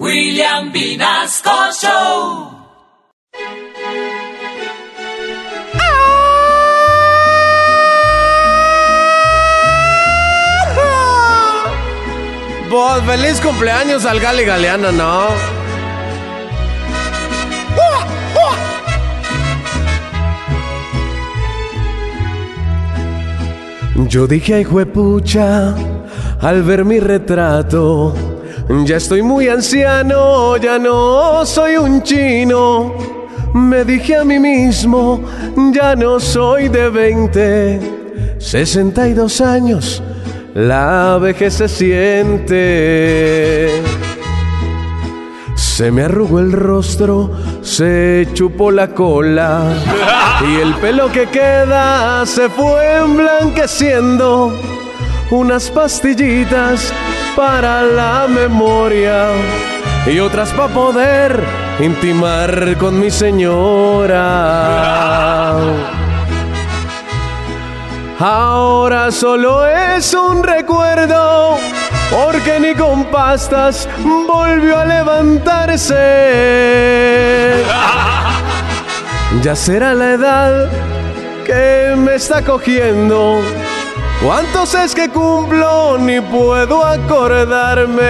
William Vinasco Show. Pues feliz cumpleaños al Gali Galeano, ¿no? Yo dije, ay, juepucha, al ver mi retrato, ya estoy muy anciano, ya no soy un chino. Me dije a mí mismo, ya no soy de 20, 62 años, la vejez se siente. Se me arrugó el rostro, se chupó la cola y el pelo que queda se fue emblanqueciendo. Unas pastillitas para la memoria y otras para poder intimar con mi señora. Ahora solo es un recuerdo, porque ni con pastas volvió a levantarse. Ya será la edad que me está cogiendo. ¿Cuántos es que cumplo? Ni puedo acordarme.